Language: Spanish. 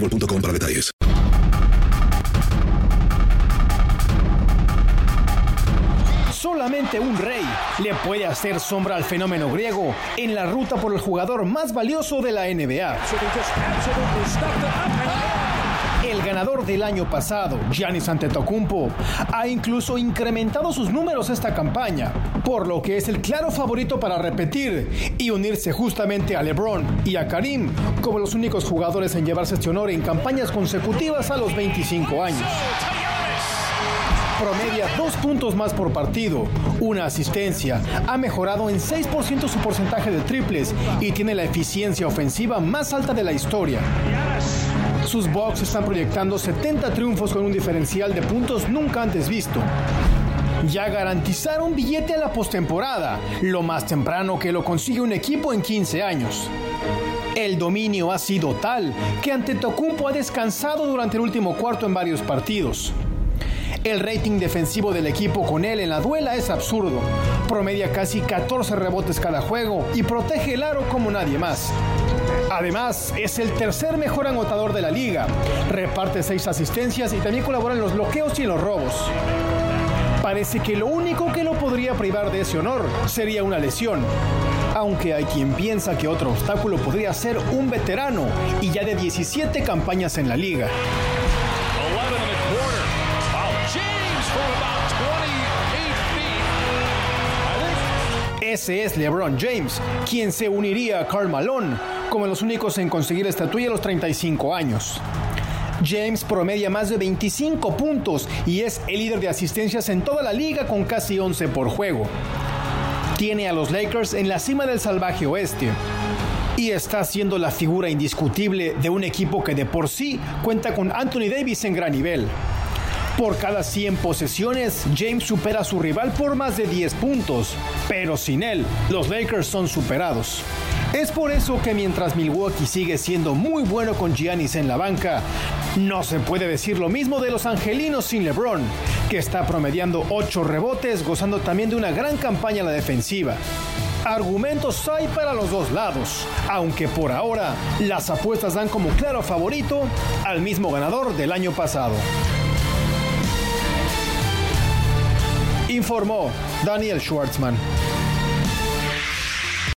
boostmobile.com para detalles. Solamente un rey le puede hacer sombra al fenómeno griego en la ruta por el jugador más valioso de la NBA. El ganador del año pasado, Giannis Antetokounmpo, ha incluso incrementado sus números esta campaña, por lo que es el claro favorito para repetir y unirse justamente a LeBron y a Karim como los únicos jugadores en llevarse este honor en campañas consecutivas a los 25 años promedia dos puntos más por partido, una asistencia, ha mejorado en 6% su porcentaje de triples y tiene la eficiencia ofensiva más alta de la historia. Sus Bucks están proyectando 70 triunfos con un diferencial de puntos nunca antes visto. Ya garantizaron billete a la postemporada, lo más temprano que lo consigue un equipo en 15 años. El dominio ha sido tal que Antetokounmpo ha descansado durante el último cuarto en varios partidos. El rating defensivo del equipo con él en la duela es absurdo. Promedia casi 14 rebotes cada juego y protege el aro como nadie más. Además, es el tercer mejor anotador de la liga. Reparte seis asistencias y también colabora en los bloqueos y en los robos. Parece que lo único que lo podría privar de ese honor sería una lesión. Aunque hay quien piensa que otro obstáculo podría ser un veterano y ya de 17 campañas en la liga. Ese es LeBron James, quien se uniría a Karl Malone como los únicos en conseguir estatuilla a los 35 años. James promedia más de 25 puntos y es el líder de asistencias en toda la liga con casi 11 por juego. Tiene a los Lakers en la cima del salvaje oeste y está siendo la figura indiscutible de un equipo que de por sí cuenta con Anthony Davis en gran nivel. Por cada 100 posesiones, James supera a su rival por más de 10 puntos, pero sin él, los Lakers son superados. Es por eso que mientras Milwaukee sigue siendo muy bueno con Giannis en la banca, no se puede decir lo mismo de los angelinos sin LeBron, que está promediando 8 rebotes, gozando también de una gran campaña a la defensiva. Argumentos hay para los dos lados, aunque por ahora las apuestas dan como claro favorito al mismo ganador del año pasado. Informó Daniel Schwartzman.